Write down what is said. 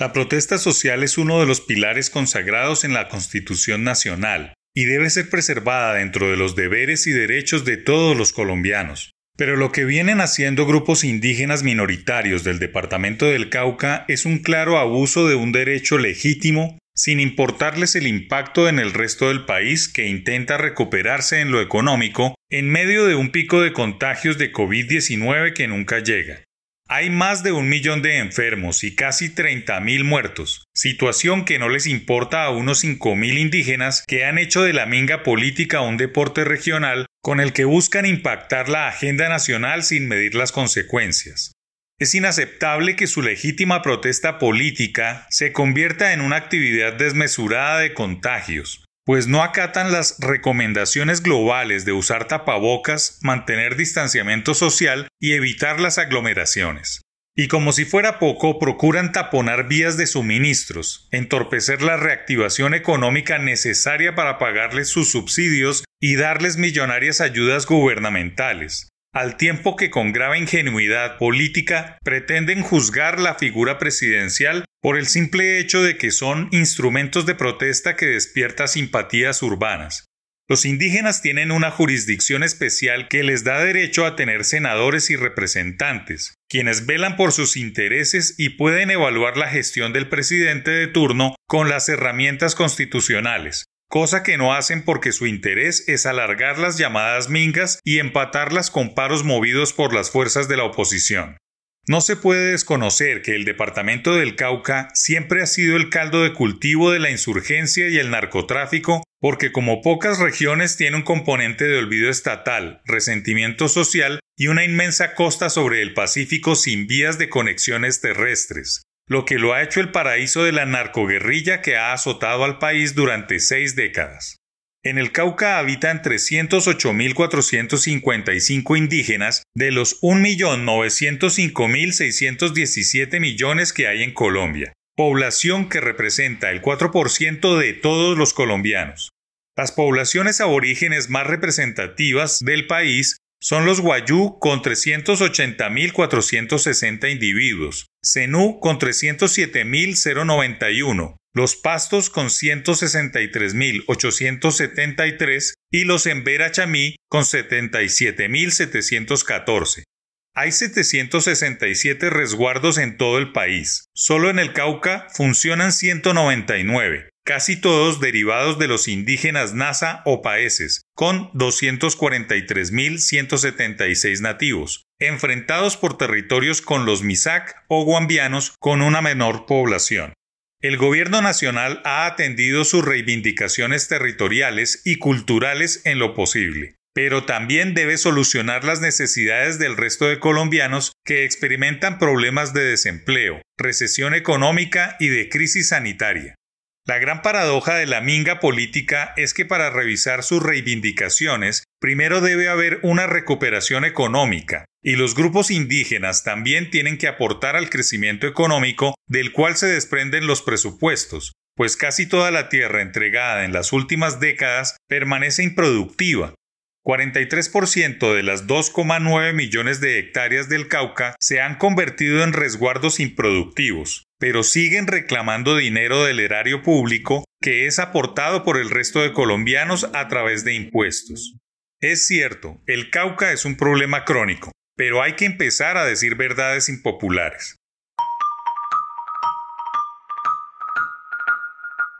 La protesta social es uno de los pilares consagrados en la Constitución Nacional y debe ser preservada dentro de los deberes y derechos de todos los colombianos. Pero lo que vienen haciendo grupos indígenas minoritarios del departamento del Cauca es un claro abuso de un derecho legítimo sin importarles el impacto en el resto del país que intenta recuperarse en lo económico en medio de un pico de contagios de COVID-19 que nunca llega. Hay más de un millón de enfermos y casi 30.000 muertos, situación que no les importa a unos 5.000 indígenas que han hecho de la minga política un deporte regional con el que buscan impactar la agenda nacional sin medir las consecuencias. Es inaceptable que su legítima protesta política se convierta en una actividad desmesurada de contagios, pues no acatan las recomendaciones globales de usar tapabocas, mantener distanciamiento social y evitar las aglomeraciones. Y como si fuera poco, procuran taponar vías de suministros, entorpecer la reactivación económica necesaria para pagarles sus subsidios y darles millonarias ayudas gubernamentales, al tiempo que con grave ingenuidad política pretenden juzgar la figura presidencial por el simple hecho de que son instrumentos de protesta que despierta simpatías urbanas. Los indígenas tienen una jurisdicción especial que les da derecho a tener senadores y representantes, quienes velan por sus intereses y pueden evaluar la gestión del presidente de turno con las herramientas constitucionales, cosa que no hacen porque su interés es alargar las llamadas mingas y empatarlas con paros movidos por las fuerzas de la oposición. No se puede desconocer que el departamento del Cauca siempre ha sido el caldo de cultivo de la insurgencia y el narcotráfico porque como pocas regiones tiene un componente de olvido estatal, resentimiento social y una inmensa costa sobre el Pacífico sin vías de conexiones terrestres lo que lo ha hecho el paraíso de la narcoguerrilla que ha azotado al país durante seis décadas. En el Cauca habitan 308.455 indígenas de los 1.905.617 millones que hay en Colombia, población que representa el 4% de todos los colombianos. Las poblaciones aborígenes más representativas del país son los Guayú con 380.460 individuos, Zenú con 307.091, los Pastos con 163.873 y los Embera Chamí con 77.714. Hay 767 resguardos en todo el país. Solo en el Cauca funcionan 199, casi todos derivados de los indígenas Nasa o paeses, con 243.176 nativos, enfrentados por territorios con los Misak o guambianos con una menor población. El gobierno nacional ha atendido sus reivindicaciones territoriales y culturales en lo posible, pero también debe solucionar las necesidades del resto de colombianos que experimentan problemas de desempleo, recesión económica y de crisis sanitaria. La gran paradoja de la minga política es que para revisar sus reivindicaciones, primero debe haber una recuperación económica, y los grupos indígenas también tienen que aportar al crecimiento económico del cual se desprenden los presupuestos, pues casi toda la tierra entregada en las últimas décadas permanece improductiva, 43% de las 2,9 millones de hectáreas del Cauca se han convertido en resguardos improductivos, pero siguen reclamando dinero del erario público que es aportado por el resto de colombianos a través de impuestos. Es cierto, el Cauca es un problema crónico, pero hay que empezar a decir verdades impopulares.